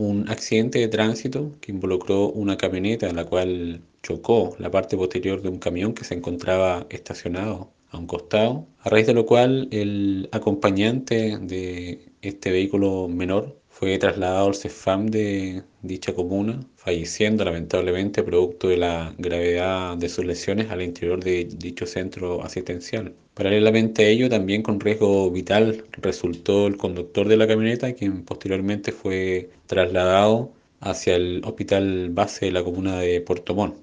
un accidente de tránsito que involucró una camioneta en la cual chocó la parte posterior de un camión que se encontraba estacionado a un costado, a raíz de lo cual el acompañante de este vehículo menor fue trasladado al CEFAM de dicha comuna, falleciendo lamentablemente producto de la gravedad de sus lesiones al interior de dicho centro asistencial. Paralelamente a ello, también con riesgo vital resultó el conductor de la camioneta, quien posteriormente fue trasladado hacia el hospital base de la comuna de Puerto Montt.